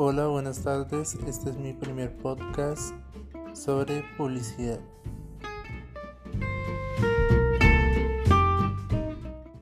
Hola, buenas tardes. Este es mi primer podcast sobre publicidad.